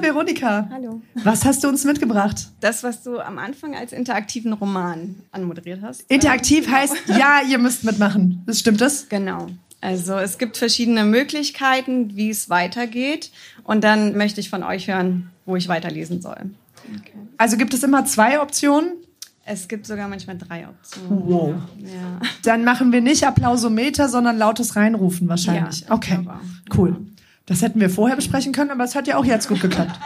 Hallo Veronika. Hallo. Was hast du uns mitgebracht? Das, was du am Anfang als interaktiven Roman anmoderiert hast. Interaktiv heißt, ja, ihr müsst mitmachen. Das stimmt das? Genau. Also es gibt verschiedene Möglichkeiten, wie es weitergeht. Und dann möchte ich von euch hören, wo ich weiterlesen soll. Okay. Also gibt es immer zwei Optionen? Es gibt sogar manchmal drei Optionen. Wow. Ja. Dann machen wir nicht Applausometer, sondern lautes Reinrufen wahrscheinlich. Ja, okay, cool. Das hätten wir vorher besprechen können, aber es hat ja auch jetzt gut geklappt.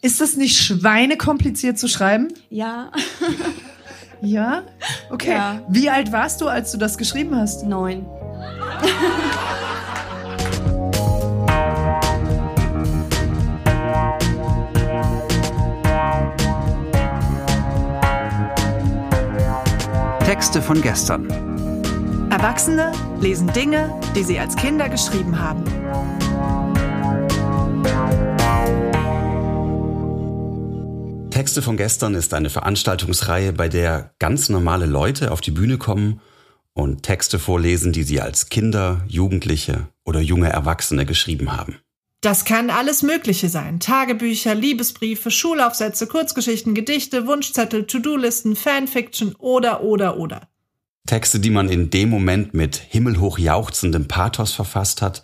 Ist das nicht schweinekompliziert zu schreiben? Ja. ja? Okay. Ja. Wie alt warst du, als du das geschrieben hast? Neun. Texte von gestern. Erwachsene lesen Dinge, die sie als Kinder geschrieben haben. Texte von gestern ist eine Veranstaltungsreihe, bei der ganz normale Leute auf die Bühne kommen und Texte vorlesen, die sie als Kinder, Jugendliche oder junge Erwachsene geschrieben haben. Das kann alles Mögliche sein. Tagebücher, Liebesbriefe, Schulaufsätze, Kurzgeschichten, Gedichte, Wunschzettel, To-Do-Listen, Fanfiction oder, oder, oder. Texte, die man in dem Moment mit himmelhoch jauchzendem Pathos verfasst hat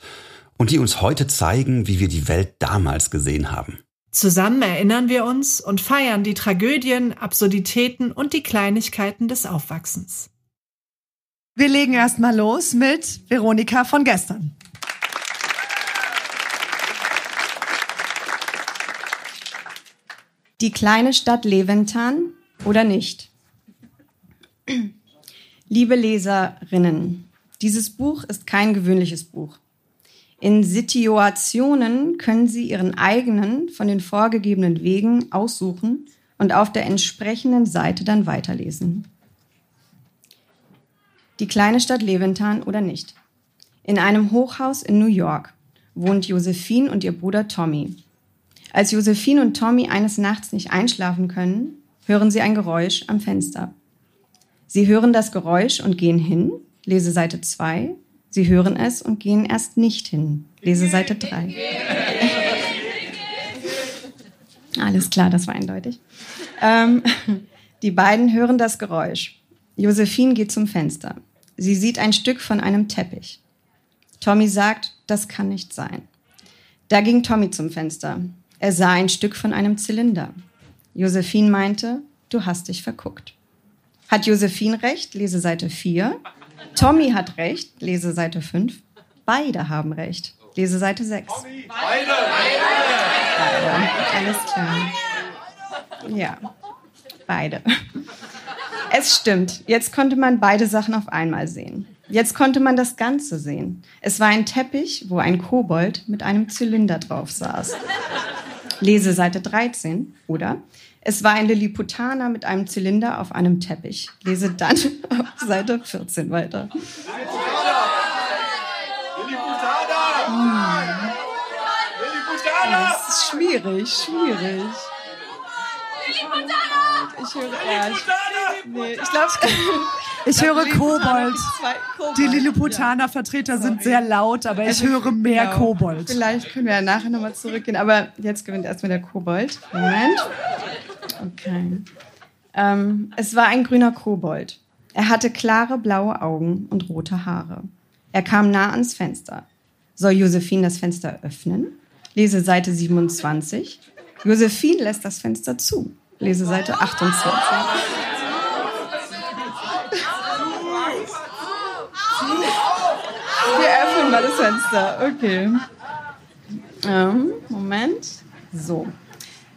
und die uns heute zeigen, wie wir die Welt damals gesehen haben. Zusammen erinnern wir uns und feiern die Tragödien, Absurditäten und die Kleinigkeiten des Aufwachsens. Wir legen erstmal los mit Veronika von gestern. Die kleine Stadt Leventan oder nicht? Liebe Leserinnen, dieses Buch ist kein gewöhnliches Buch. In Situationen können Sie Ihren eigenen von den vorgegebenen Wegen aussuchen und auf der entsprechenden Seite dann weiterlesen. Die kleine Stadt Leventan oder nicht. In einem Hochhaus in New York wohnt Josephine und ihr Bruder Tommy. Als Josephine und Tommy eines Nachts nicht einschlafen können, hören sie ein Geräusch am Fenster. Sie hören das Geräusch und gehen hin, lese Seite 2. Sie hören es und gehen erst nicht hin, lese Seite 3. Alles klar, das war eindeutig. Ähm, die beiden hören das Geräusch. Josephine geht zum Fenster. Sie sieht ein Stück von einem Teppich. Tommy sagt, das kann nicht sein. Da ging Tommy zum Fenster. Er sah ein Stück von einem Zylinder. Josephine meinte, du hast dich verguckt. Hat Josephine recht? Lese Seite 4. Tommy hat recht? Lese Seite 5. Beide haben recht. Lese Seite 6. Tommy. Beide. Beide. Beide. Alles klar. Ja, beide. Es stimmt. Jetzt konnte man beide Sachen auf einmal sehen. Jetzt konnte man das Ganze sehen. Es war ein Teppich, wo ein Kobold mit einem Zylinder drauf saß. Lese Seite 13, oder? Es war ein Lilliputaner mit einem Zylinder auf einem Teppich. Lese dann auf Seite 14 weiter. Lilliputaner! Hm. Das ist schwierig, schwierig. Ich höre, ich, nee, ich glaube, Ich höre Kobold. Die Lilliputaner-Vertreter sind sehr laut, aber ich also, höre mehr genau. Kobold. Vielleicht können wir ja nachher nochmal zurückgehen, aber jetzt gewinnt erstmal der Kobold. Moment. Okay. Ähm, es war ein grüner Kobold. Er hatte klare blaue Augen und rote Haare. Er kam nah ans Fenster. Soll Josephine das Fenster öffnen? Lese Seite 27. Josephine lässt das Fenster zu. Lese Seite 28. Wir öffnen mal das Fenster. Okay. Ähm, Moment. So.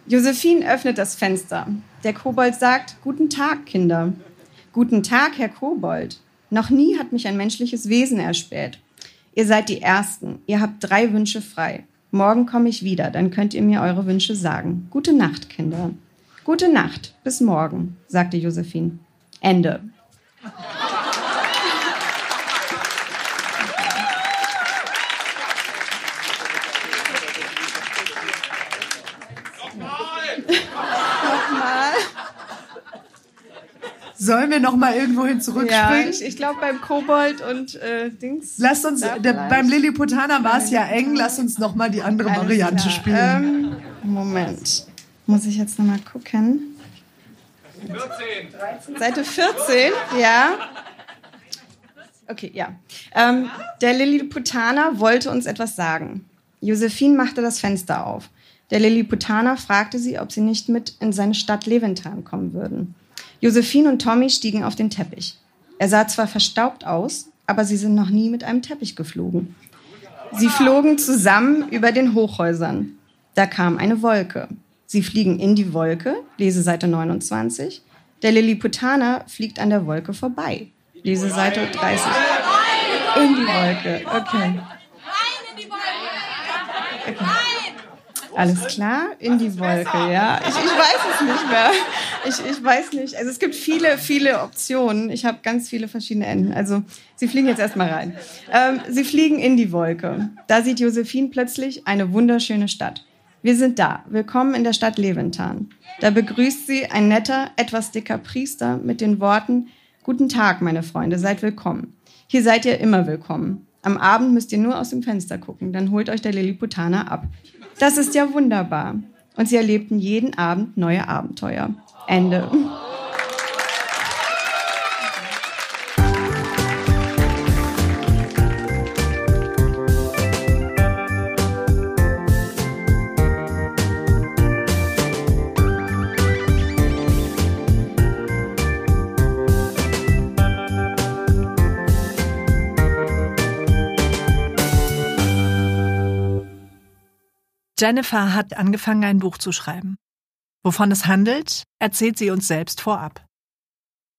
Josephine öffnet das Fenster. Der Kobold sagt, Guten Tag, Kinder. Guten Tag, Herr Kobold. Noch nie hat mich ein menschliches Wesen erspäht. Ihr seid die Ersten. Ihr habt drei Wünsche frei. Morgen komme ich wieder, dann könnt ihr mir eure Wünsche sagen. Gute Nacht, Kinder. Gute Nacht, bis morgen, sagte Josephine. Ende. Sollen wir noch mal irgendwo hin zurückspringen? Ja, ich, ich glaube beim Kobold und äh, Dings. Lass uns, der, beim Lilliputaner war es ja eng. Lass uns noch mal die andere Alles Variante klar. spielen. Ähm, Moment, muss ich jetzt noch mal gucken. 14. Seite 14, ja. Okay, ja. Ähm, der Lilliputaner wollte uns etwas sagen. Josephine machte das Fenster auf. Der Lilliputaner fragte sie, ob sie nicht mit in seine Stadt Leventan kommen würden. Josephine und Tommy stiegen auf den Teppich. Er sah zwar verstaubt aus, aber sie sind noch nie mit einem Teppich geflogen. Sie flogen zusammen über den Hochhäusern. Da kam eine Wolke. Sie fliegen in die Wolke, lese Seite 29. Der Lilliputaner fliegt an der Wolke vorbei. Lese Seite 30. In die Wolke, okay. okay. Alles klar, in die Wolke, ja. Ich, ich weiß es nicht mehr. Ich, ich weiß nicht. Also es gibt viele, viele Optionen. Ich habe ganz viele verschiedene Enden. Also Sie fliegen jetzt erstmal rein. Ähm, Sie fliegen in die Wolke. Da sieht Josephine plötzlich eine wunderschöne Stadt. Wir sind da. Willkommen in der Stadt Leventan. Da begrüßt sie ein netter, etwas dicker Priester mit den Worten, Guten Tag, meine Freunde, seid willkommen. Hier seid ihr immer willkommen. Am Abend müsst ihr nur aus dem Fenster gucken, dann holt euch der Lilliputaner ab. Das ist ja wunderbar. Und sie erlebten jeden Abend neue Abenteuer. Ende. Jennifer hat angefangen, ein Buch zu schreiben. Wovon es handelt, erzählt sie uns selbst vorab.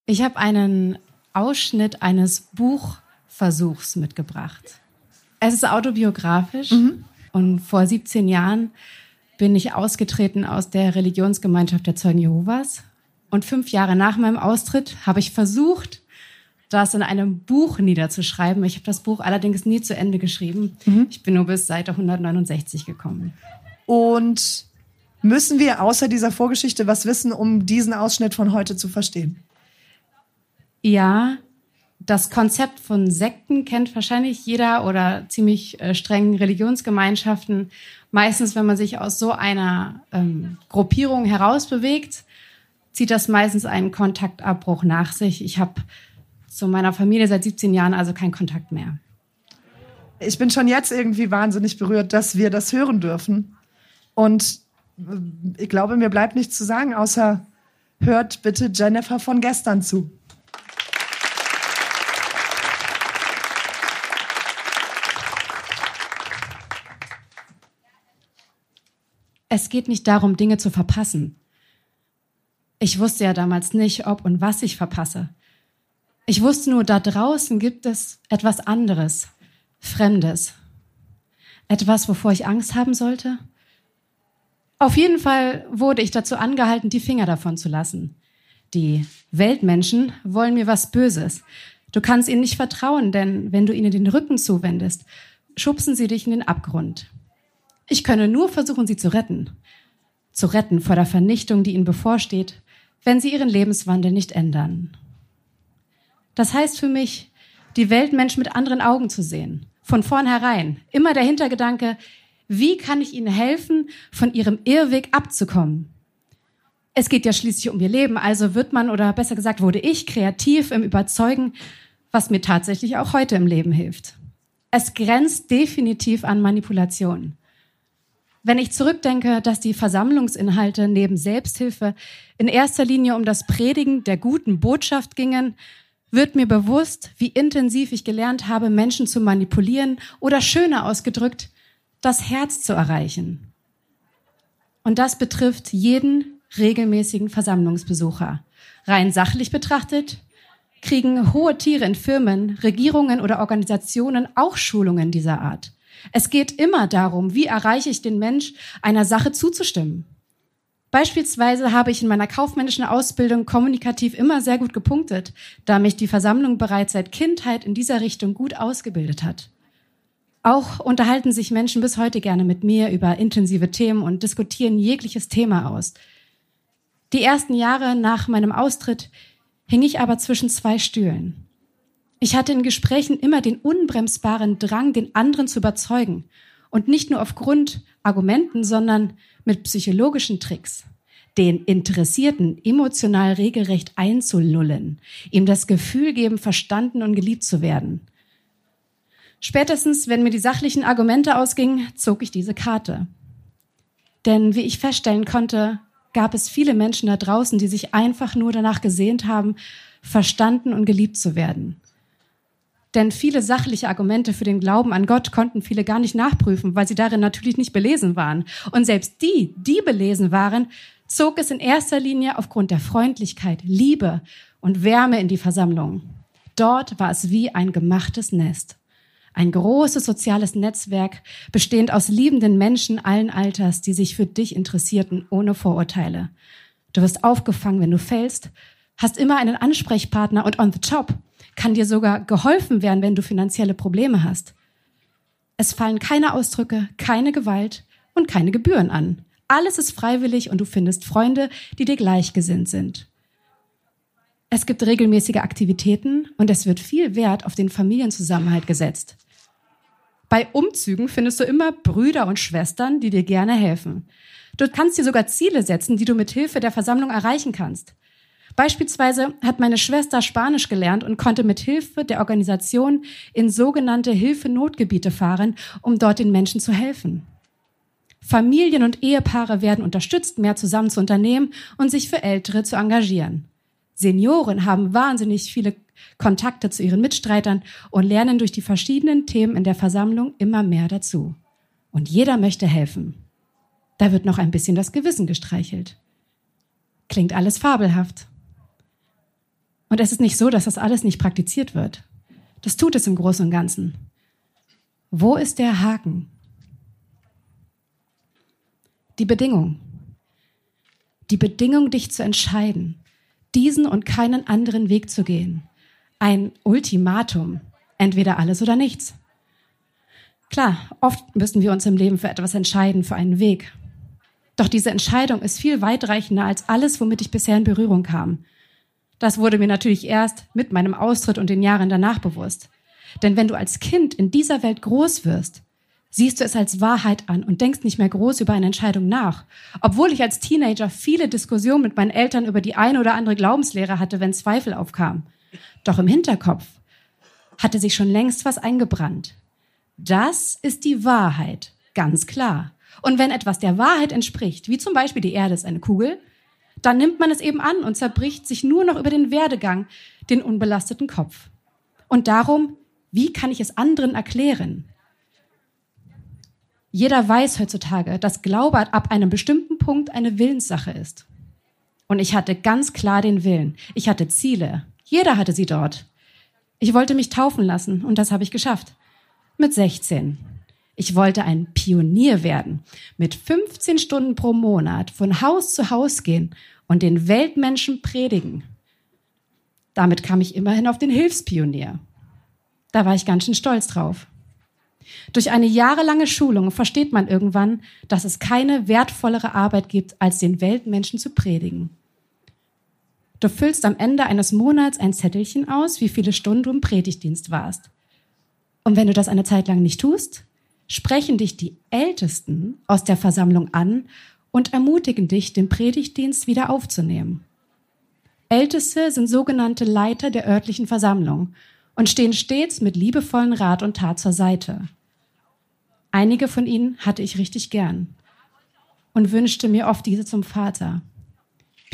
Ich habe einen Ausschnitt eines Buchversuchs mitgebracht. Es ist autobiografisch mhm. und vor 17 Jahren bin ich ausgetreten aus der Religionsgemeinschaft der Zeugen Jehovas. Und fünf Jahre nach meinem Austritt habe ich versucht, das in einem Buch niederzuschreiben. Ich habe das Buch allerdings nie zu Ende geschrieben. Mhm. Ich bin nur bis Seite 169 gekommen. Und müssen wir außer dieser Vorgeschichte was wissen, um diesen Ausschnitt von heute zu verstehen? Ja, das Konzept von Sekten kennt wahrscheinlich jeder oder ziemlich äh, strengen Religionsgemeinschaften. Meistens, wenn man sich aus so einer ähm, Gruppierung herausbewegt, zieht das meistens einen Kontaktabbruch nach sich. Ich habe zu meiner Familie seit 17 Jahren also keinen Kontakt mehr. Ich bin schon jetzt irgendwie wahnsinnig berührt, dass wir das hören dürfen. Und ich glaube, mir bleibt nichts zu sagen, außer hört bitte Jennifer von gestern zu. Es geht nicht darum, Dinge zu verpassen. Ich wusste ja damals nicht, ob und was ich verpasse. Ich wusste nur, da draußen gibt es etwas anderes, Fremdes. Etwas, wovor ich Angst haben sollte? Auf jeden Fall wurde ich dazu angehalten, die Finger davon zu lassen. Die Weltmenschen wollen mir was Böses. Du kannst ihnen nicht vertrauen, denn wenn du ihnen den Rücken zuwendest, schubsen sie dich in den Abgrund. Ich könne nur versuchen, sie zu retten. Zu retten vor der Vernichtung, die ihnen bevorsteht, wenn sie ihren Lebenswandel nicht ändern. Das heißt für mich, die Weltmenschen mit anderen Augen zu sehen. Von vornherein. Immer der Hintergedanke, wie kann ich ihnen helfen, von ihrem Irrweg abzukommen? Es geht ja schließlich um ihr Leben, also wird man, oder besser gesagt, wurde ich kreativ im Überzeugen, was mir tatsächlich auch heute im Leben hilft. Es grenzt definitiv an Manipulation. Wenn ich zurückdenke, dass die Versammlungsinhalte neben Selbsthilfe in erster Linie um das Predigen der guten Botschaft gingen, wird mir bewusst, wie intensiv ich gelernt habe, Menschen zu manipulieren oder schöner ausgedrückt, das Herz zu erreichen. Und das betrifft jeden regelmäßigen Versammlungsbesucher. Rein sachlich betrachtet kriegen hohe Tiere in Firmen, Regierungen oder Organisationen auch Schulungen dieser Art. Es geht immer darum, wie erreiche ich den Mensch, einer Sache zuzustimmen. Beispielsweise habe ich in meiner kaufmännischen Ausbildung kommunikativ immer sehr gut gepunktet, da mich die Versammlung bereits seit Kindheit in dieser Richtung gut ausgebildet hat. Auch unterhalten sich Menschen bis heute gerne mit mir über intensive Themen und diskutieren jegliches Thema aus. Die ersten Jahre nach meinem Austritt hing ich aber zwischen zwei Stühlen. Ich hatte in Gesprächen immer den unbremsbaren Drang, den anderen zu überzeugen. Und nicht nur aufgrund Argumenten, sondern mit psychologischen Tricks. Den Interessierten emotional regelrecht einzulullen, ihm das Gefühl geben, verstanden und geliebt zu werden. Spätestens, wenn mir die sachlichen Argumente ausgingen, zog ich diese Karte. Denn wie ich feststellen konnte, gab es viele Menschen da draußen, die sich einfach nur danach gesehnt haben, verstanden und geliebt zu werden. Denn viele sachliche Argumente für den Glauben an Gott konnten viele gar nicht nachprüfen, weil sie darin natürlich nicht belesen waren. Und selbst die, die belesen waren, zog es in erster Linie aufgrund der Freundlichkeit, Liebe und Wärme in die Versammlung. Dort war es wie ein gemachtes Nest. Ein großes soziales Netzwerk, bestehend aus liebenden Menschen allen Alters, die sich für dich interessierten, ohne Vorurteile. Du wirst aufgefangen, wenn du fällst, hast immer einen Ansprechpartner und on the job kann dir sogar geholfen werden, wenn du finanzielle Probleme hast. Es fallen keine Ausdrücke, keine Gewalt und keine Gebühren an. Alles ist freiwillig und du findest Freunde, die dir gleichgesinnt sind. Es gibt regelmäßige Aktivitäten und es wird viel Wert auf den Familienzusammenhalt gesetzt. Bei Umzügen findest du immer Brüder und Schwestern, die dir gerne helfen. Du kannst dir sogar Ziele setzen, die du mit Hilfe der Versammlung erreichen kannst. Beispielsweise hat meine Schwester Spanisch gelernt und konnte mit Hilfe der Organisation in sogenannte Hilfe-Notgebiete fahren, um dort den Menschen zu helfen. Familien und Ehepaare werden unterstützt, mehr zusammen zu unternehmen und sich für Ältere zu engagieren. Senioren haben wahnsinnig viele Kontakte zu ihren Mitstreitern und lernen durch die verschiedenen Themen in der Versammlung immer mehr dazu. Und jeder möchte helfen. Da wird noch ein bisschen das Gewissen gestreichelt. Klingt alles fabelhaft. Und es ist nicht so, dass das alles nicht praktiziert wird. Das tut es im Großen und Ganzen. Wo ist der Haken? Die Bedingung. Die Bedingung, dich zu entscheiden, diesen und keinen anderen Weg zu gehen. Ein Ultimatum. Entweder alles oder nichts. Klar, oft müssen wir uns im Leben für etwas entscheiden, für einen Weg. Doch diese Entscheidung ist viel weitreichender als alles, womit ich bisher in Berührung kam. Das wurde mir natürlich erst mit meinem Austritt und den Jahren danach bewusst. Denn wenn du als Kind in dieser Welt groß wirst, siehst du es als Wahrheit an und denkst nicht mehr groß über eine Entscheidung nach. Obwohl ich als Teenager viele Diskussionen mit meinen Eltern über die eine oder andere Glaubenslehre hatte, wenn Zweifel aufkamen. Doch im Hinterkopf hatte sich schon längst was eingebrannt. Das ist die Wahrheit, ganz klar. Und wenn etwas der Wahrheit entspricht, wie zum Beispiel die Erde ist eine Kugel, dann nimmt man es eben an und zerbricht sich nur noch über den Werdegang, den unbelasteten Kopf. Und darum, wie kann ich es anderen erklären? Jeder weiß heutzutage, dass Glaube ab einem bestimmten Punkt eine Willenssache ist. Und ich hatte ganz klar den Willen. Ich hatte Ziele. Jeder hatte sie dort. Ich wollte mich taufen lassen und das habe ich geschafft. Mit 16. Ich wollte ein Pionier werden, mit 15 Stunden pro Monat von Haus zu Haus gehen und den Weltmenschen predigen. Damit kam ich immerhin auf den Hilfspionier. Da war ich ganz schön stolz drauf. Durch eine jahrelange Schulung versteht man irgendwann, dass es keine wertvollere Arbeit gibt, als den Weltmenschen zu predigen. Du füllst am Ende eines Monats ein Zettelchen aus, wie viele Stunden du im Predigtdienst warst. Und wenn du das eine Zeit lang nicht tust, sprechen dich die Ältesten aus der Versammlung an und ermutigen dich, den Predigtdienst wieder aufzunehmen. Älteste sind sogenannte Leiter der örtlichen Versammlung und stehen stets mit liebevollen Rat und Tat zur Seite. Einige von ihnen hatte ich richtig gern und wünschte mir oft diese zum Vater.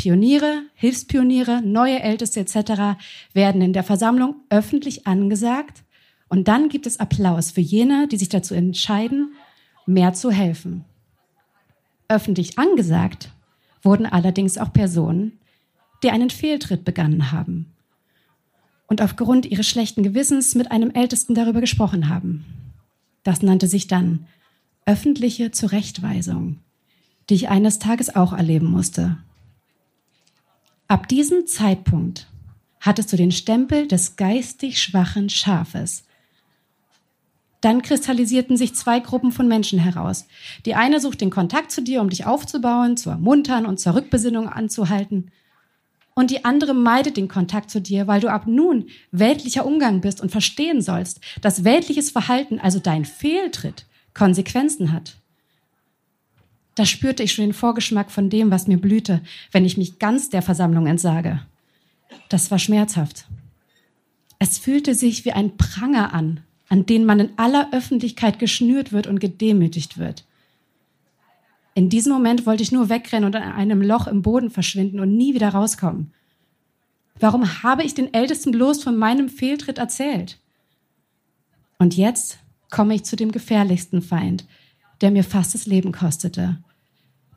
Pioniere, Hilfspioniere, neue Älteste etc. werden in der Versammlung öffentlich angesagt und dann gibt es Applaus für jene, die sich dazu entscheiden, mehr zu helfen. Öffentlich angesagt wurden allerdings auch Personen, die einen Fehltritt begangen haben und aufgrund ihres schlechten Gewissens mit einem Ältesten darüber gesprochen haben. Das nannte sich dann öffentliche Zurechtweisung, die ich eines Tages auch erleben musste. Ab diesem Zeitpunkt hattest du den Stempel des geistig schwachen Schafes dann kristallisierten sich zwei Gruppen von Menschen heraus. Die eine sucht den Kontakt zu dir, um dich aufzubauen, zu ermuntern und zur Rückbesinnung anzuhalten. und die andere meidet den Kontakt zu dir, weil du ab nun weltlicher Umgang bist und verstehen sollst, dass weltliches Verhalten, also dein Fehltritt, Konsequenzen hat. Da spürte ich schon den Vorgeschmack von dem, was mir blühte, wenn ich mich ganz der Versammlung entsage. Das war schmerzhaft. Es fühlte sich wie ein Pranger an, an den man in aller Öffentlichkeit geschnürt wird und gedemütigt wird. In diesem Moment wollte ich nur wegrennen und in einem Loch im Boden verschwinden und nie wieder rauskommen. Warum habe ich den Ältesten bloß von meinem Fehltritt erzählt? Und jetzt komme ich zu dem gefährlichsten Feind, der mir fast das Leben kostete,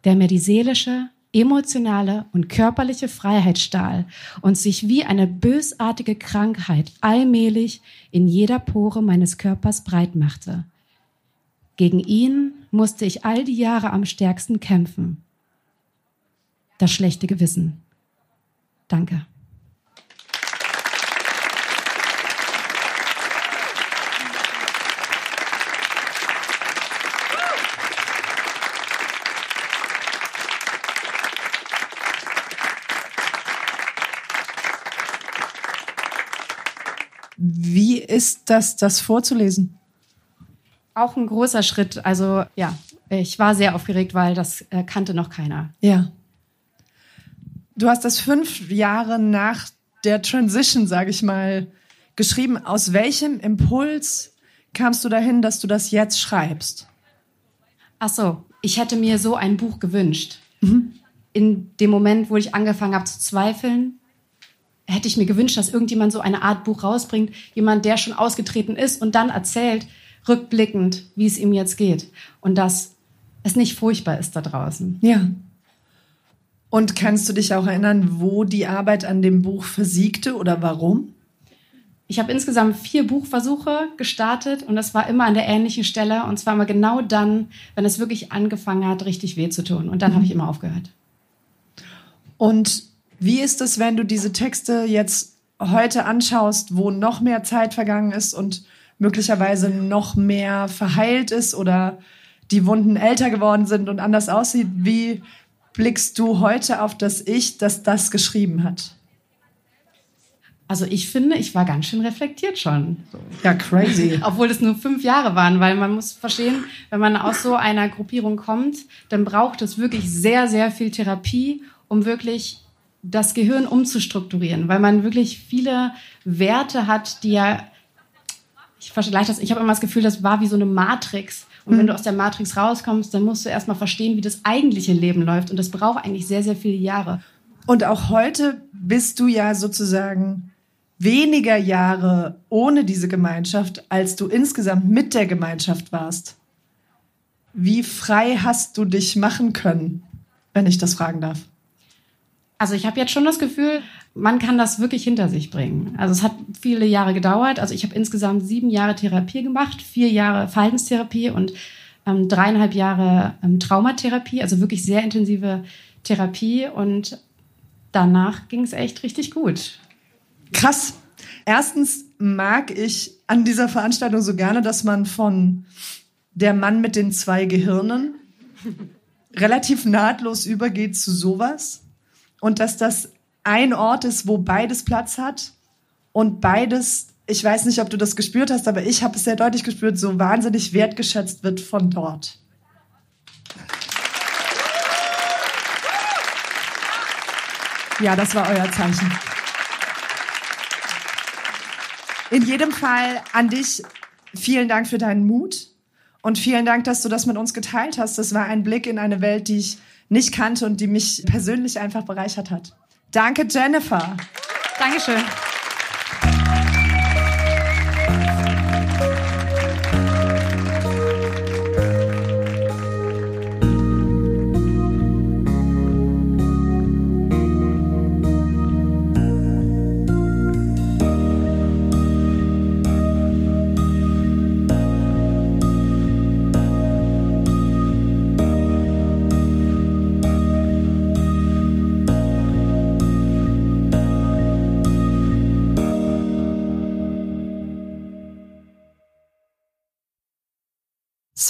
der mir die seelische, emotionale und körperliche Freiheit stahl und sich wie eine bösartige Krankheit allmählich in jeder Pore meines Körpers breit machte. Gegen ihn musste ich all die Jahre am stärksten kämpfen. Das schlechte Gewissen. Danke. Wie ist das, das vorzulesen? Auch ein großer Schritt. Also ja, ich war sehr aufgeregt, weil das äh, kannte noch keiner. Ja. Du hast das fünf Jahre nach der Transition, sage ich mal, geschrieben. Aus welchem Impuls kamst du dahin, dass du das jetzt schreibst? Ach so, ich hätte mir so ein Buch gewünscht. Mhm. In dem Moment, wo ich angefangen habe zu zweifeln, hätte ich mir gewünscht, dass irgendjemand so eine Art Buch rausbringt, jemand, der schon ausgetreten ist und dann erzählt, rückblickend, wie es ihm jetzt geht. Und dass es nicht furchtbar ist da draußen. Ja. Und kannst du dich auch erinnern, wo die Arbeit an dem Buch versiegte oder warum? Ich habe insgesamt vier Buchversuche gestartet und das war immer an der ähnlichen Stelle und zwar immer genau dann, wenn es wirklich angefangen hat, richtig weh zu tun. Und dann mhm. habe ich immer aufgehört. Und wie ist es, wenn du diese Texte jetzt heute anschaust, wo noch mehr Zeit vergangen ist und möglicherweise noch mehr verheilt ist oder die Wunden älter geworden sind und anders aussieht? Wie blickst du heute auf das Ich, das das geschrieben hat? Also ich finde, ich war ganz schön reflektiert schon. Ja, crazy. Obwohl es nur fünf Jahre waren, weil man muss verstehen, wenn man aus so einer Gruppierung kommt, dann braucht es wirklich sehr, sehr viel Therapie, um wirklich das Gehirn umzustrukturieren, weil man wirklich viele Werte hat, die ja, ich vergleiche das, ich habe immer das Gefühl, das war wie so eine Matrix. Und wenn du aus der Matrix rauskommst, dann musst du erstmal verstehen, wie das eigentliche Leben läuft. Und das braucht eigentlich sehr, sehr viele Jahre. Und auch heute bist du ja sozusagen weniger Jahre ohne diese Gemeinschaft, als du insgesamt mit der Gemeinschaft warst. Wie frei hast du dich machen können, wenn ich das fragen darf? Also ich habe jetzt schon das Gefühl, man kann das wirklich hinter sich bringen. Also es hat viele Jahre gedauert. Also ich habe insgesamt sieben Jahre Therapie gemacht, vier Jahre Verhaltenstherapie und ähm, dreieinhalb Jahre ähm, Traumatherapie, also wirklich sehr intensive Therapie. Und danach ging es echt richtig gut. Krass. Erstens mag ich an dieser Veranstaltung so gerne, dass man von der Mann mit den zwei Gehirnen relativ nahtlos übergeht zu sowas und dass das ein Ort ist, wo beides Platz hat und beides, ich weiß nicht, ob du das gespürt hast, aber ich habe es sehr deutlich gespürt, so wahnsinnig wertgeschätzt wird von dort. Ja, das war euer Zeichen. In jedem Fall an dich vielen Dank für deinen Mut und vielen Dank, dass du das mit uns geteilt hast. Das war ein Blick in eine Welt, die ich nicht kannte und die mich persönlich einfach bereichert hat. Danke, Jennifer. Dankeschön.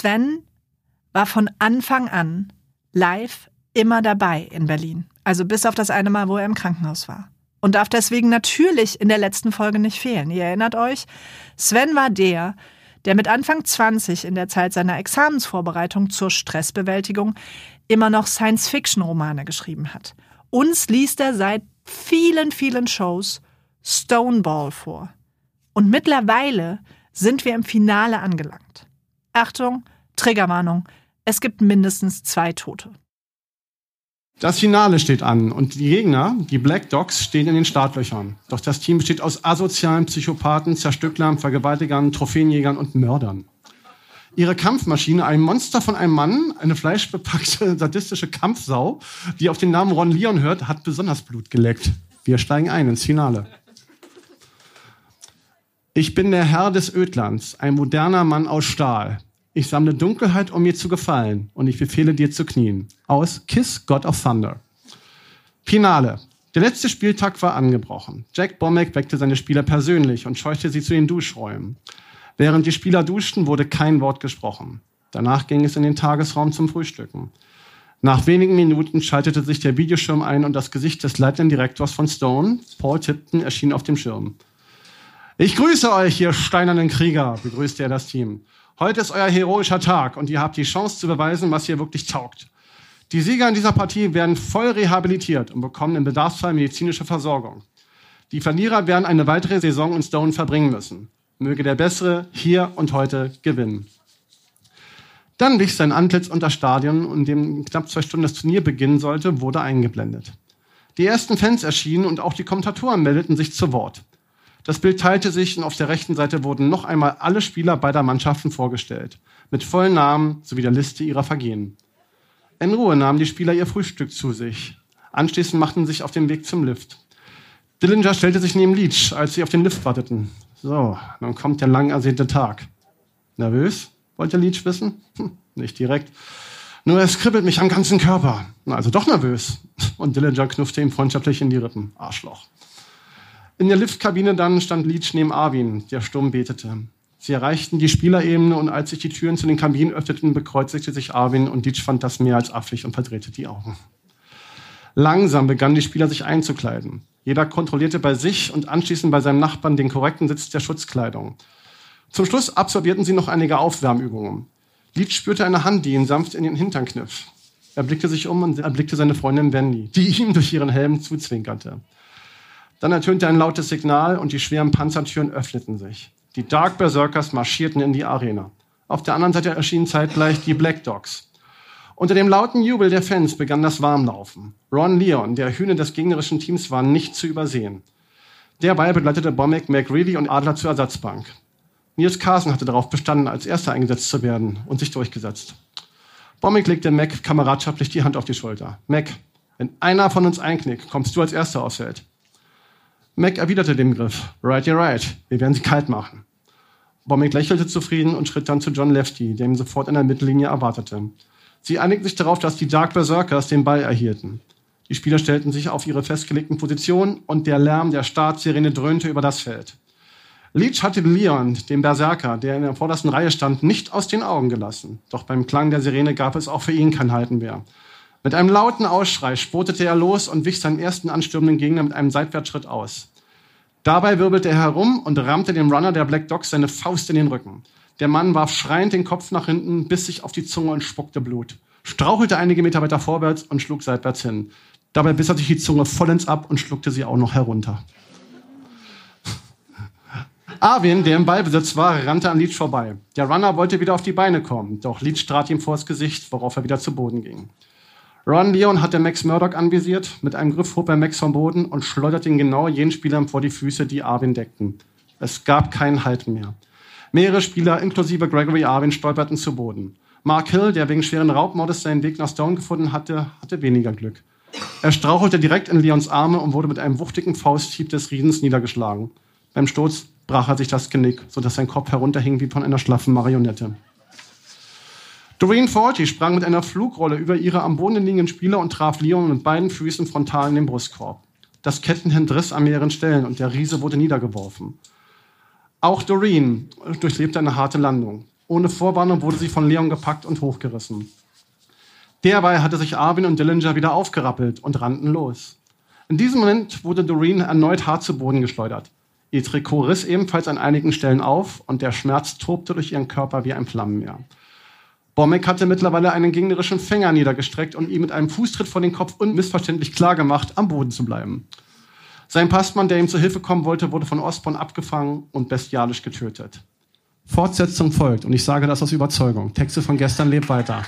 Sven war von Anfang an live immer dabei in Berlin. Also bis auf das eine Mal, wo er im Krankenhaus war. Und darf deswegen natürlich in der letzten Folge nicht fehlen. Ihr erinnert euch, Sven war der, der mit Anfang 20 in der Zeit seiner Examensvorbereitung zur Stressbewältigung immer noch Science-Fiction-Romane geschrieben hat. Uns liest er seit vielen, vielen Shows Stoneball vor. Und mittlerweile sind wir im Finale angelangt. Achtung, Triggerwarnung, es gibt mindestens zwei Tote. Das Finale steht an und die Gegner, die Black Dogs, stehen in den Startlöchern. Doch das Team besteht aus asozialen Psychopathen, Zerstücklern, Vergewaltigern, Trophäenjägern und Mördern. Ihre Kampfmaschine, ein Monster von einem Mann, eine fleischbepackte, sadistische Kampfsau, die auf den Namen Ron Leon hört, hat besonders Blut geleckt. Wir steigen ein ins Finale. Ich bin der Herr des Ödlands, ein moderner Mann aus Stahl. Ich sammle Dunkelheit, um mir zu gefallen, und ich befehle dir zu knien. Aus Kiss God of Thunder. Finale. Der letzte Spieltag war angebrochen. Jack Bombeck weckte seine Spieler persönlich und scheuchte sie zu den Duschräumen. Während die Spieler duschten, wurde kein Wort gesprochen. Danach ging es in den Tagesraum zum Frühstücken. Nach wenigen Minuten schaltete sich der Videoschirm ein und das Gesicht des leitenden Direktors von Stone, Paul Tipton, erschien auf dem Schirm. Ich grüße euch, ihr steinernen Krieger, begrüßte er das Team. Heute ist euer heroischer Tag und ihr habt die Chance zu beweisen, was ihr wirklich taugt. Die Sieger in dieser Partie werden voll rehabilitiert und bekommen im Bedarfsfall medizinische Versorgung. Die Verlierer werden eine weitere Saison in Stone verbringen müssen. Möge der Bessere hier und heute gewinnen. Dann wich sein Antlitz unter Stadion, in dem knapp zwei Stunden das Turnier beginnen sollte, wurde eingeblendet. Die ersten Fans erschienen und auch die Kommentatoren meldeten sich zu Wort. Das Bild teilte sich und auf der rechten Seite wurden noch einmal alle Spieler beider Mannschaften vorgestellt, mit vollen Namen sowie der Liste ihrer Vergehen. In Ruhe nahmen die Spieler ihr Frühstück zu sich. Anschließend machten sie sich auf den Weg zum Lift. Dillinger stellte sich neben Leach, als sie auf den Lift warteten. So, nun kommt der lang ersehnte Tag. Nervös? wollte Leach wissen. Hm, nicht direkt. Nur es kribbelt mich am ganzen Körper. Also doch nervös. Und Dillinger knuffte ihm freundschaftlich in die Rippen. Arschloch. In der Liftkabine dann stand Leach neben Arvin, der stumm betete. Sie erreichten die Spielerebene und als sich die Türen zu den Kabinen öffneten, bekreuzigte sich Arvin und Leach fand das mehr als affig und verdrehte die Augen. Langsam begannen die Spieler sich einzukleiden. Jeder kontrollierte bei sich und anschließend bei seinem Nachbarn den korrekten Sitz der Schutzkleidung. Zum Schluss absolvierten sie noch einige Aufwärmübungen. Leach spürte eine Hand, die ihn sanft in den Hintern kniff. Er blickte sich um und erblickte seine Freundin Wendy, die ihm durch ihren Helm zuzwinkerte. Dann ertönte ein lautes Signal und die schweren Panzertüren öffneten sich. Die Dark Berserkers marschierten in die Arena. Auf der anderen Seite erschienen zeitgleich die Black Dogs. Unter dem lauten Jubel der Fans begann das Warmlaufen. Ron Leon, der Hühne des gegnerischen Teams, war nicht zu übersehen. Derweil begleitete Bomek McReady und Adler zur Ersatzbank. Nils Carson hatte darauf bestanden, als Erster eingesetzt zu werden und sich durchgesetzt. Bomek legte Mac kameradschaftlich die Hand auf die Schulter. Mac, wenn einer von uns einknickt, kommst du als Erster aufs Feld. Mac erwiderte den Griff. Right, you're right. Wir werden sie kalt machen. Bomick lächelte zufrieden und schritt dann zu John Lefty, der ihn sofort in der Mittellinie erwartete. Sie einigten sich darauf, dass die Dark Berserkers den Ball erhielten. Die Spieler stellten sich auf ihre festgelegten Positionen und der Lärm der Startsirene dröhnte über das Feld. Leach hatte Leon, den Berserker, der in der vordersten Reihe stand, nicht aus den Augen gelassen. Doch beim Klang der Sirene gab es auch für ihn kein Halten mehr. Mit einem lauten Ausschrei spurtete er los und wich seinen ersten anstürmenden Gegner mit einem Seitwärtsschritt aus. Dabei wirbelte er herum und rammte dem Runner der Black Dogs seine Faust in den Rücken. Der Mann warf schreiend den Kopf nach hinten, biss sich auf die Zunge und spuckte Blut. Strauchelte einige Meter weiter vorwärts und schlug seitwärts hin. Dabei biss er sich die Zunge vollends ab und schluckte sie auch noch herunter. Arvin, der im Ballbesitz war, rannte an Leach vorbei. Der Runner wollte wieder auf die Beine kommen, doch Leach trat ihm vors Gesicht, worauf er wieder zu Boden ging. Ron Leon hatte Max Murdoch anvisiert. Mit einem Griff hob er Max vom Boden und schleuderte ihn genau jenen Spielern vor die Füße, die Arvin deckten. Es gab keinen Halt mehr. Mehrere Spieler, inklusive Gregory Arvin, stolperten zu Boden. Mark Hill, der wegen schweren Raubmordes seinen Weg nach Stone gefunden hatte, hatte weniger Glück. Er strauchelte direkt in Leons Arme und wurde mit einem wuchtigen Fausthieb des Riesens niedergeschlagen. Beim Sturz brach er sich das Genick, sodass sein Kopf herunterhing wie von einer schlaffen Marionette. Doreen Forty sprang mit einer Flugrolle über ihre am Boden liegenden Spieler und traf Leon mit beiden Füßen frontal in den Brustkorb. Das Kettenhemd riss an mehreren Stellen und der Riese wurde niedergeworfen. Auch Doreen durchlebte eine harte Landung. Ohne Vorwarnung wurde sie von Leon gepackt und hochgerissen. Derweil hatte sich Arvin und Dillinger wieder aufgerappelt und rannten los. In diesem Moment wurde Doreen erneut hart zu Boden geschleudert. Ihr Trikot riss ebenfalls an einigen Stellen auf und der Schmerz tobte durch ihren Körper wie ein Flammenmeer. Bombeck hatte mittlerweile einen gegnerischen Fänger niedergestreckt und ihm mit einem Fußtritt vor den Kopf unmissverständlich klargemacht, am Boden zu bleiben. Sein Passmann, der ihm zu Hilfe kommen wollte, wurde von Osborn abgefangen und bestialisch getötet. Fortsetzung folgt und ich sage das aus Überzeugung. Texte von gestern lebt weiter.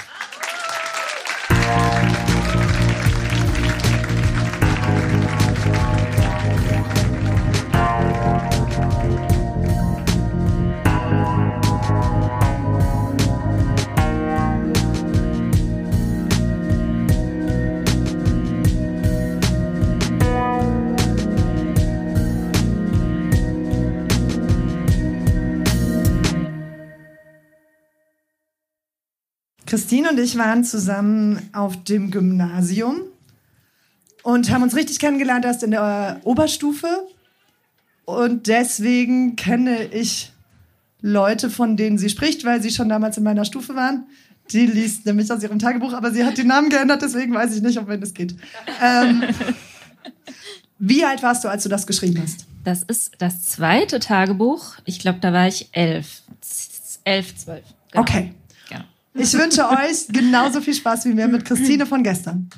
Christine und ich waren zusammen auf dem Gymnasium und haben uns richtig kennengelernt erst in der Oberstufe. Und deswegen kenne ich Leute, von denen sie spricht, weil sie schon damals in meiner Stufe waren. Die liest nämlich aus ihrem Tagebuch, aber sie hat den Namen geändert, deswegen weiß ich nicht, ob wenn es geht. Ähm, wie alt warst du, als du das geschrieben hast? Das ist das zweite Tagebuch. Ich glaube, da war ich elf. Elf, zwölf. Genau. Okay. Ich wünsche euch genauso viel Spaß wie mir mit Christine von gestern.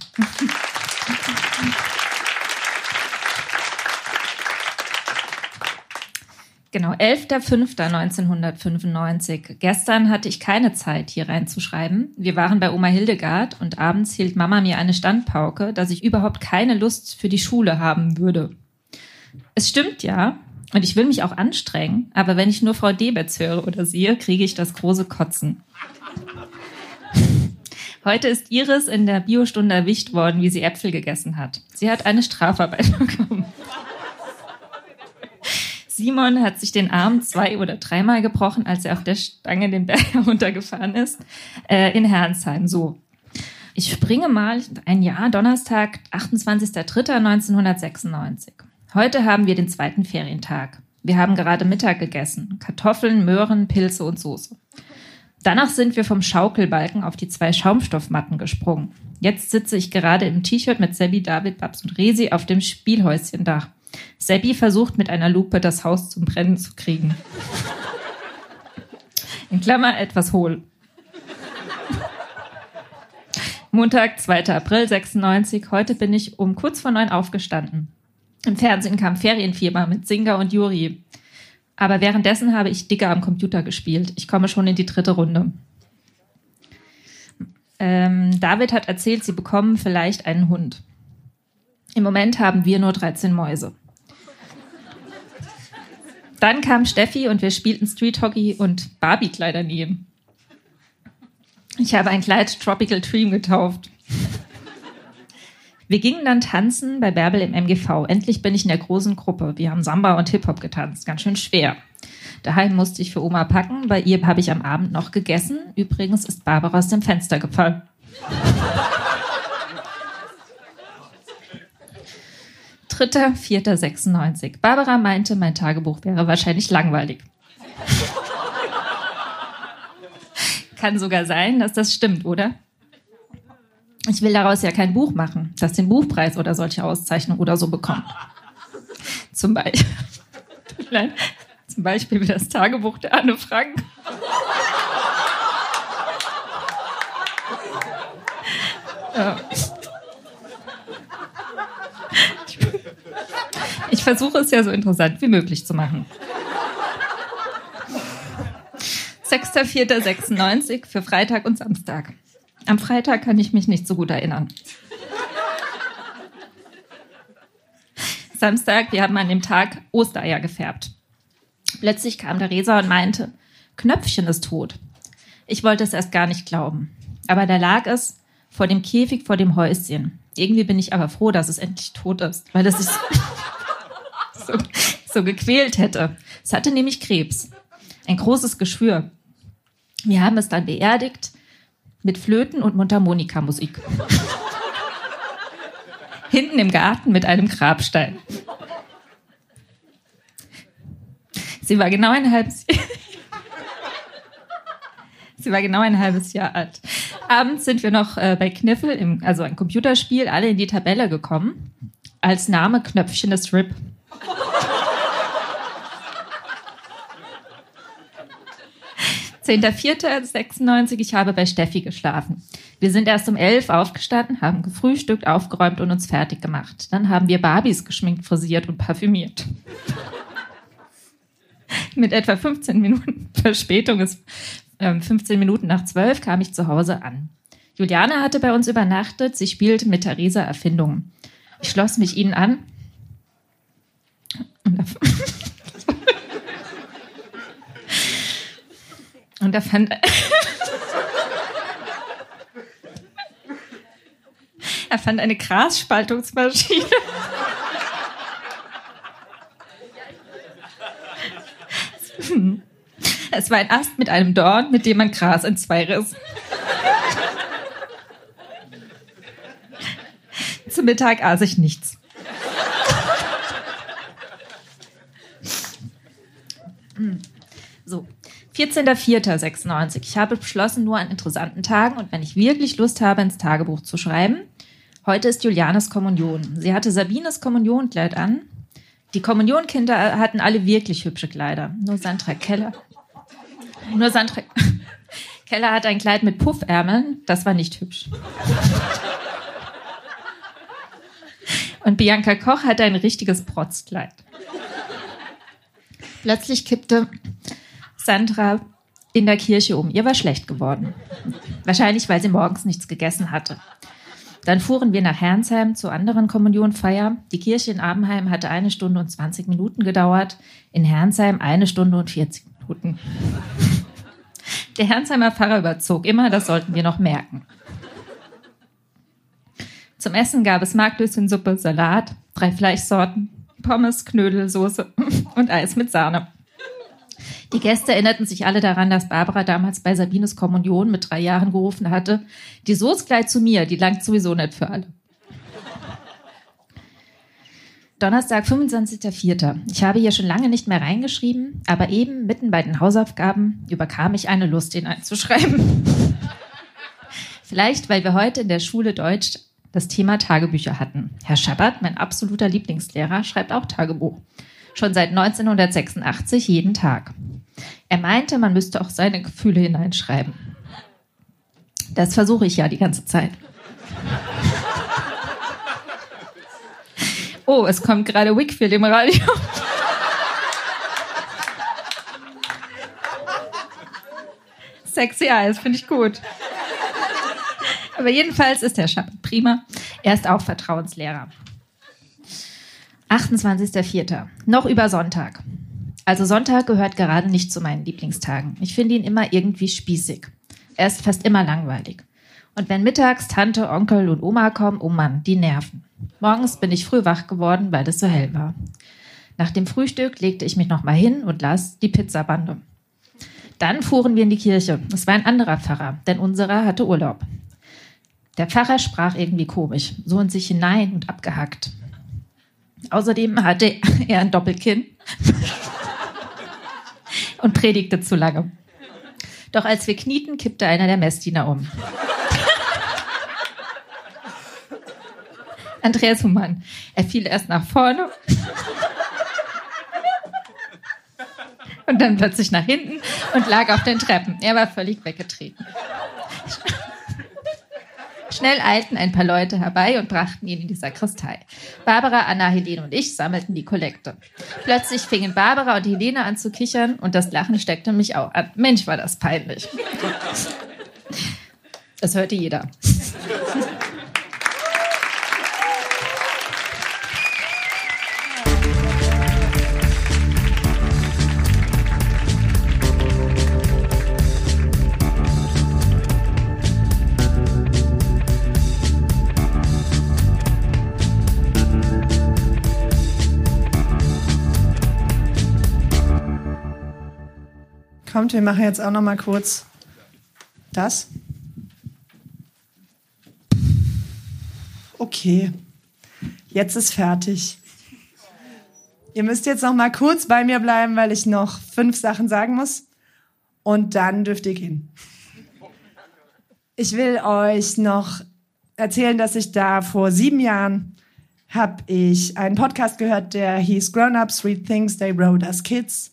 Genau, 11.05.1995. Gestern hatte ich keine Zeit, hier reinzuschreiben. Wir waren bei Oma Hildegard und abends hielt Mama mir eine Standpauke, dass ich überhaupt keine Lust für die Schule haben würde. Es stimmt ja, und ich will mich auch anstrengen, aber wenn ich nur Frau Debetz höre oder sehe, kriege ich das große Kotzen. Heute ist Iris in der Biostunde erwischt worden, wie sie Äpfel gegessen hat. Sie hat eine Strafarbeit bekommen. Simon hat sich den Arm zwei oder dreimal gebrochen, als er auf der Stange den Berg heruntergefahren ist, äh, in Herrnsheim. So. Ich springe mal ein Jahr, Donnerstag, 28.03.1996. Heute haben wir den zweiten Ferientag. Wir haben gerade Mittag gegessen. Kartoffeln, Möhren, Pilze und Soße. Danach sind wir vom Schaukelbalken auf die zwei Schaumstoffmatten gesprungen. Jetzt sitze ich gerade im T-Shirt mit Sebi, David, Babs und Resi auf dem Spielhäuschendach. Sebi versucht mit einer Lupe das Haus zum Brennen zu kriegen. In Klammer etwas hohl. Montag, 2. April 96. Heute bin ich um kurz vor neun aufgestanden. Im Fernsehen kam Ferienfieber mit Singer und Juri. Aber währenddessen habe ich dicker am Computer gespielt. Ich komme schon in die dritte Runde. Ähm, David hat erzählt, sie bekommen vielleicht einen Hund. Im Moment haben wir nur 13 Mäuse. Dann kam Steffi und wir spielten Street Hockey und Barbie-Kleider nähen. Ich habe ein Kleid Tropical Dream getauft. Wir gingen dann tanzen bei Bärbel im MGV. Endlich bin ich in der großen Gruppe. Wir haben Samba und Hip-Hop getanzt. Ganz schön schwer. Daheim musste ich für Oma packen. Bei ihr habe ich am Abend noch gegessen. Übrigens ist Barbara aus dem Fenster gefallen. Dritter, vierter, 96. Barbara meinte, mein Tagebuch wäre wahrscheinlich langweilig. Kann sogar sein, dass das stimmt, oder? Ich will daraus ja kein Buch machen, das den Buchpreis oder solche Auszeichnungen oder so bekommt. Zum Beispiel, zum Beispiel wie das Tagebuch der Anne Frank. Ich versuche es ja so interessant wie möglich zu machen. 6.4.96 für Freitag und Samstag. Am Freitag kann ich mich nicht so gut erinnern. Samstag, wir haben an dem Tag Ostereier gefärbt. Plötzlich kam der Resa und meinte, Knöpfchen ist tot. Ich wollte es erst gar nicht glauben. Aber da lag es vor dem Käfig, vor dem Häuschen. Irgendwie bin ich aber froh, dass es endlich tot ist, weil es sich so, so gequält hätte. Es hatte nämlich Krebs. Ein großes Geschwür. Wir haben es dann beerdigt, mit Flöten und Mundharmonikamusik. Hinten im Garten mit einem Grabstein. Sie war genau ein halbes Jahr. Sie war genau ein halbes Jahr alt. Abends sind wir noch äh, bei Kniffel, im, also ein Computerspiel, alle in die Tabelle gekommen. Als Name Knöpfchen des RIP. 10.04.96, ich habe bei Steffi geschlafen. Wir sind erst um elf aufgestanden, haben gefrühstückt, aufgeräumt und uns fertig gemacht. Dann haben wir Barbies geschminkt, frisiert und parfümiert. Mit etwa 15 Minuten Verspätung ist äh, 15 Minuten nach 12 kam ich zu Hause an. Juliane hatte bei uns übernachtet, sie spielte mit Theresa Erfindungen. Ich schloss mich ihnen an. Und und da fand er fand eine Grasspaltungsmaschine. Es war ein Ast mit einem Dorn, mit dem man Gras in zwei riss. Zum Mittag aß ich nichts. So, 14.04.96. Ich habe beschlossen, nur an interessanten Tagen und wenn ich wirklich Lust habe, ins Tagebuch zu schreiben. Heute ist Julianes Kommunion. Sie hatte Sabines Kommunionkleid an. Die Kommunionkinder hatten alle wirklich hübsche Kleider. Nur Sandra Keller. Nur Sandra Keller hat ein Kleid mit Puffärmeln. Das war nicht hübsch. Und Bianca Koch hatte ein richtiges Protzkleid. Plötzlich kippte Sandra in der Kirche um. Ihr war schlecht geworden. Wahrscheinlich, weil sie morgens nichts gegessen hatte. Dann fuhren wir nach Hernsheim zur anderen Kommunionfeier. Die Kirche in Abenheim hatte eine Stunde und 20 Minuten gedauert. In Hernsheim eine Stunde und 40 Minuten. Der Hernsheimer Pfarrer überzog immer, das sollten wir noch merken. Zum Essen gab es Marklöschensuppe, Salat, drei Fleischsorten, Pommes, Knödel, Soße und Eis mit Sahne. Die Gäste erinnerten sich alle daran, dass Barbara damals bei Sabines Kommunion mit drei Jahren gerufen hatte, die Soße gleich zu mir, die langt sowieso nicht für alle. Donnerstag, 25.04. Ich habe hier schon lange nicht mehr reingeschrieben, aber eben mitten bei den Hausaufgaben überkam ich eine Lust, ihn einzuschreiben. Vielleicht, weil wir heute in der Schule Deutsch das Thema Tagebücher hatten. Herr Schabbert, mein absoluter Lieblingslehrer, schreibt auch Tagebuch. Schon seit 1986 jeden Tag. Er meinte, man müsste auch seine Gefühle hineinschreiben. Das versuche ich ja die ganze Zeit. Oh, es kommt gerade Wickfield im Radio. Sexy Eyes, finde ich gut. Aber jedenfalls ist der Schappen prima. Er ist auch Vertrauenslehrer. 28.04. Noch über Sonntag. Also Sonntag gehört gerade nicht zu meinen Lieblingstagen. Ich finde ihn immer irgendwie spießig. Er ist fast immer langweilig. Und wenn mittags Tante, Onkel und Oma kommen, oh Mann, die nerven. Morgens bin ich früh wach geworden, weil es so hell war. Nach dem Frühstück legte ich mich nochmal hin und las die Pizzabande. Dann fuhren wir in die Kirche. Es war ein anderer Pfarrer, denn unserer hatte Urlaub. Der Pfarrer sprach irgendwie komisch, so in sich hinein und abgehackt. Außerdem hatte er ein Doppelkinn und predigte zu lange. Doch als wir knieten, kippte einer der Messdiener um. Andreas Humann. Er fiel erst nach vorne und dann plötzlich nach hinten und lag auf den Treppen. Er war völlig weggetreten. Schnell eilten ein paar Leute herbei und brachten ihn in die Sakristei. Barbara, Anna, Helene und ich sammelten die Kollekte. Plötzlich fingen Barbara und Helene an zu kichern und das Lachen steckte mich auch an. Mensch, war das peinlich. Das hörte jeder. Kommt, wir machen jetzt auch noch mal kurz das. Okay, jetzt ist fertig. Ihr müsst jetzt noch mal kurz bei mir bleiben, weil ich noch fünf Sachen sagen muss. Und dann dürft ihr gehen. Ich will euch noch erzählen, dass ich da vor sieben Jahren habe ich einen Podcast gehört, der hieß Grown Ups, Three Things They Wrote as Kids.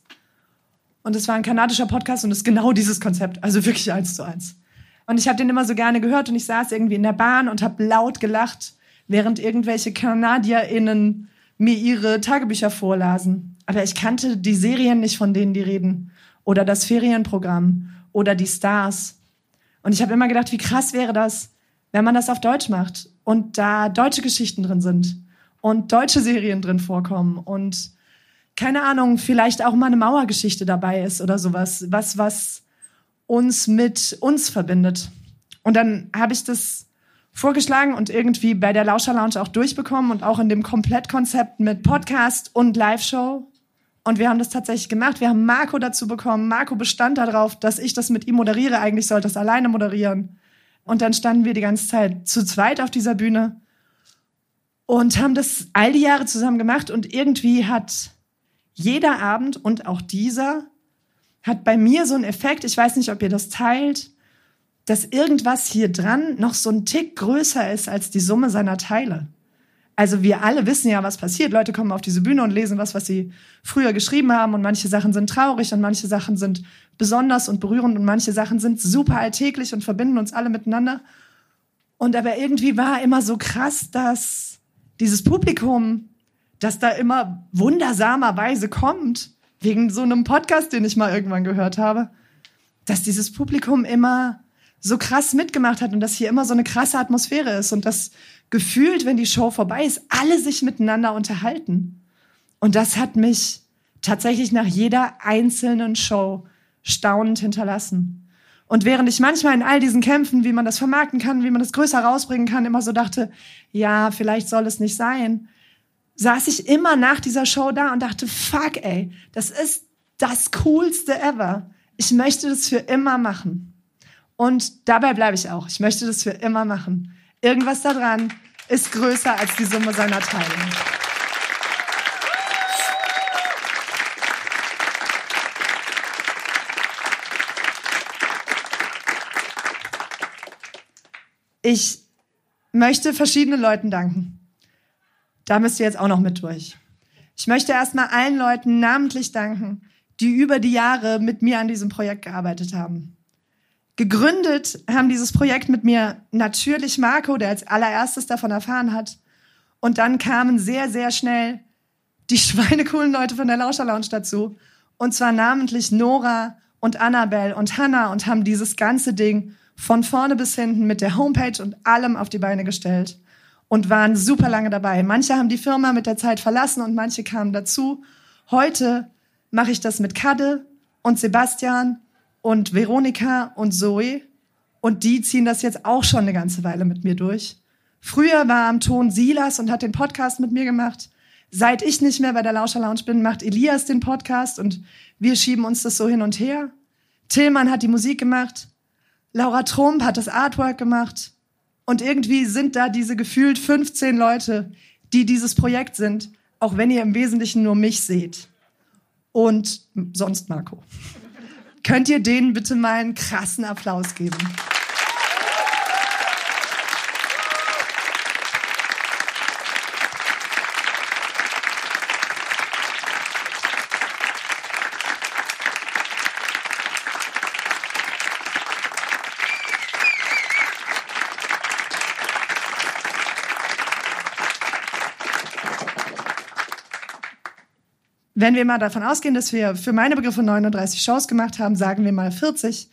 Und es war ein kanadischer Podcast und es ist genau dieses Konzept, also wirklich eins zu eins. Und ich habe den immer so gerne gehört und ich saß irgendwie in der Bahn und habe laut gelacht, während irgendwelche KanadierInnen mir ihre Tagebücher vorlasen. Aber ich kannte die Serien nicht, von denen die reden. Oder das Ferienprogramm. Oder die Stars. Und ich habe immer gedacht, wie krass wäre das, wenn man das auf Deutsch macht und da deutsche Geschichten drin sind und deutsche Serien drin vorkommen und keine Ahnung, vielleicht auch mal eine Mauergeschichte dabei ist oder sowas, was, was uns mit uns verbindet. Und dann habe ich das vorgeschlagen und irgendwie bei der Lauscher Lounge auch durchbekommen und auch in dem Komplettkonzept mit Podcast und Live-Show. Und wir haben das tatsächlich gemacht. Wir haben Marco dazu bekommen. Marco bestand darauf, dass ich das mit ihm moderiere. Eigentlich sollte das alleine moderieren. Und dann standen wir die ganze Zeit zu zweit auf dieser Bühne und haben das all die Jahre zusammen gemacht. Und irgendwie hat jeder Abend und auch dieser hat bei mir so einen Effekt, ich weiß nicht, ob ihr das teilt, dass irgendwas hier dran noch so ein Tick größer ist als die Summe seiner Teile. Also wir alle wissen ja, was passiert. Leute kommen auf diese Bühne und lesen was, was sie früher geschrieben haben und manche Sachen sind traurig und manche Sachen sind besonders und berührend und manche Sachen sind super alltäglich und verbinden uns alle miteinander. Und aber irgendwie war immer so krass, dass dieses Publikum, das da immer wundersamerweise kommt, wegen so einem Podcast, den ich mal irgendwann gehört habe, dass dieses Publikum immer so krass mitgemacht hat und dass hier immer so eine krasse Atmosphäre ist und dass gefühlt, wenn die Show vorbei ist, alle sich miteinander unterhalten. Und das hat mich tatsächlich nach jeder einzelnen Show staunend hinterlassen. Und während ich manchmal in all diesen Kämpfen, wie man das vermarkten kann, wie man das größer rausbringen kann, immer so dachte, ja, vielleicht soll es nicht sein, saß ich immer nach dieser Show da und dachte, fuck, ey, das ist das coolste ever. Ich möchte das für immer machen. Und dabei bleibe ich auch. Ich möchte das für immer machen. Irgendwas daran ist größer als die Summe seiner Teile. Ich möchte verschiedenen Leuten danken. Da müsst ihr jetzt auch noch mit durch. Ich möchte erstmal allen Leuten namentlich danken, die über die Jahre mit mir an diesem Projekt gearbeitet haben. Gegründet haben dieses Projekt mit mir natürlich Marco, der als allererstes davon erfahren hat. Und dann kamen sehr, sehr schnell die schweinecoolen Leute von der Lauscher Lounge dazu. Und zwar namentlich Nora und Annabelle und Hannah und haben dieses ganze Ding von vorne bis hinten mit der Homepage und allem auf die Beine gestellt und waren super lange dabei. Manche haben die Firma mit der Zeit verlassen und manche kamen dazu. Heute mache ich das mit Kadde und Sebastian und Veronika und Zoe. Und die ziehen das jetzt auch schon eine ganze Weile mit mir durch. Früher war am Ton Silas und hat den Podcast mit mir gemacht. Seit ich nicht mehr bei der Lauscher Lounge bin, macht Elias den Podcast und wir schieben uns das so hin und her. Tillmann hat die Musik gemacht. Laura Trump hat das Artwork gemacht. Und irgendwie sind da diese gefühlt 15 Leute, die dieses Projekt sind, auch wenn ihr im Wesentlichen nur mich seht. Und sonst Marco. Könnt ihr denen bitte mal einen krassen Applaus geben? Wenn wir mal davon ausgehen, dass wir für meine Begriffe 39 Shows gemacht haben, sagen wir mal 40.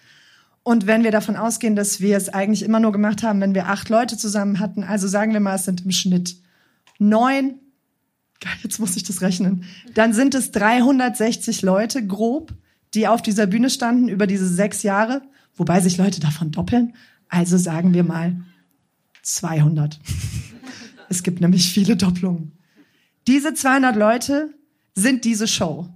Und wenn wir davon ausgehen, dass wir es eigentlich immer nur gemacht haben, wenn wir acht Leute zusammen hatten, also sagen wir mal, es sind im Schnitt neun, jetzt muss ich das rechnen, dann sind es 360 Leute grob, die auf dieser Bühne standen über diese sechs Jahre, wobei sich Leute davon doppeln. Also sagen wir mal 200. es gibt nämlich viele Doppelungen. Diese 200 Leute sind diese Show.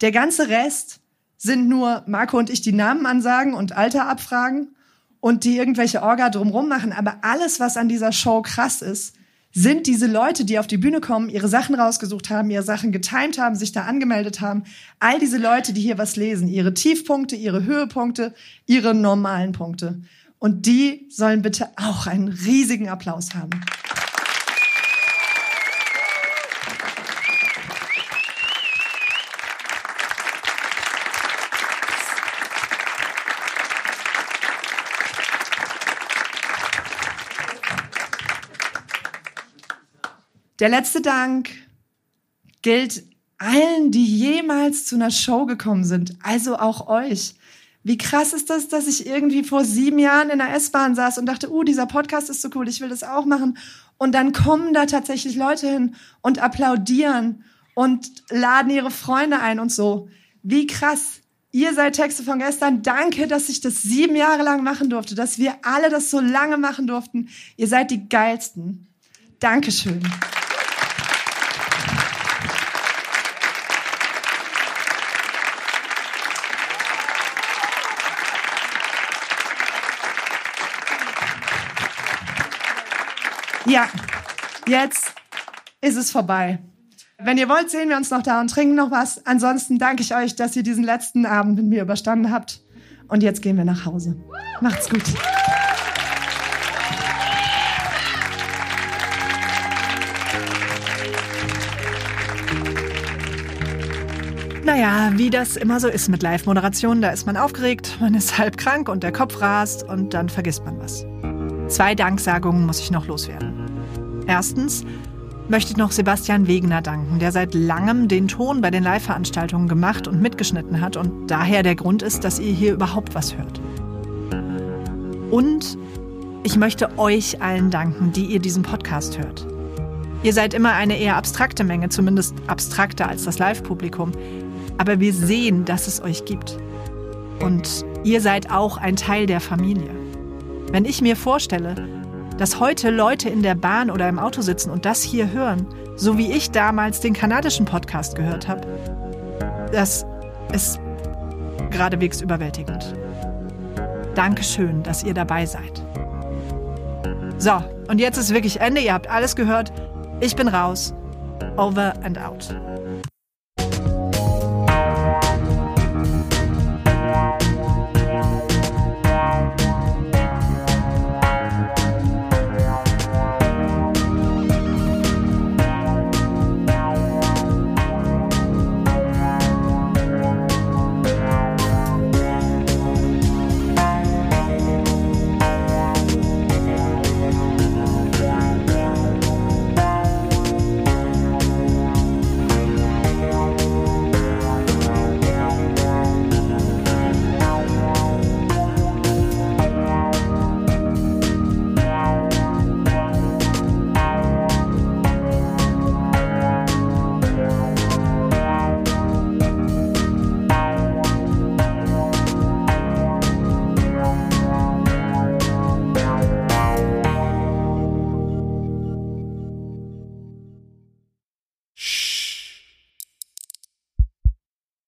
Der ganze Rest sind nur Marco und ich die Namen ansagen und Alter abfragen und die irgendwelche Orga drumrum machen. Aber alles, was an dieser Show krass ist, sind diese Leute, die auf die Bühne kommen, ihre Sachen rausgesucht haben, ihre Sachen getimt haben, sich da angemeldet haben. All diese Leute, die hier was lesen, ihre Tiefpunkte, ihre Höhepunkte, ihre normalen Punkte. Und die sollen bitte auch einen riesigen Applaus haben. Der letzte Dank gilt allen, die jemals zu einer Show gekommen sind, also auch euch. Wie krass ist das, dass ich irgendwie vor sieben Jahren in der S-Bahn saß und dachte, uh, dieser Podcast ist so cool, ich will das auch machen. Und dann kommen da tatsächlich Leute hin und applaudieren und laden ihre Freunde ein und so. Wie krass. Ihr seid Texte von gestern. Danke, dass ich das sieben Jahre lang machen durfte, dass wir alle das so lange machen durften. Ihr seid die geilsten. Dankeschön. Ja, jetzt ist es vorbei. Wenn ihr wollt, sehen wir uns noch da und trinken noch was. Ansonsten danke ich euch, dass ihr diesen letzten Abend mit mir überstanden habt. Und jetzt gehen wir nach Hause. Macht's gut. Naja, wie das immer so ist mit Live-Moderation, da ist man aufgeregt, man ist halb krank und der Kopf rast und dann vergisst man was. Zwei Danksagungen muss ich noch loswerden. Erstens möchte ich noch Sebastian Wegener danken, der seit langem den Ton bei den Live-Veranstaltungen gemacht und mitgeschnitten hat und daher der Grund ist, dass ihr hier überhaupt was hört. Und ich möchte euch allen danken, die ihr diesen Podcast hört. Ihr seid immer eine eher abstrakte Menge, zumindest abstrakter als das Live-Publikum. Aber wir sehen, dass es euch gibt. Und ihr seid auch ein Teil der Familie. Wenn ich mir vorstelle, dass heute Leute in der Bahn oder im Auto sitzen und das hier hören, so wie ich damals den kanadischen Podcast gehört habe, das ist geradewegs überwältigend. Dankeschön, dass ihr dabei seid. So, und jetzt ist wirklich Ende. Ihr habt alles gehört. Ich bin raus. Over and out.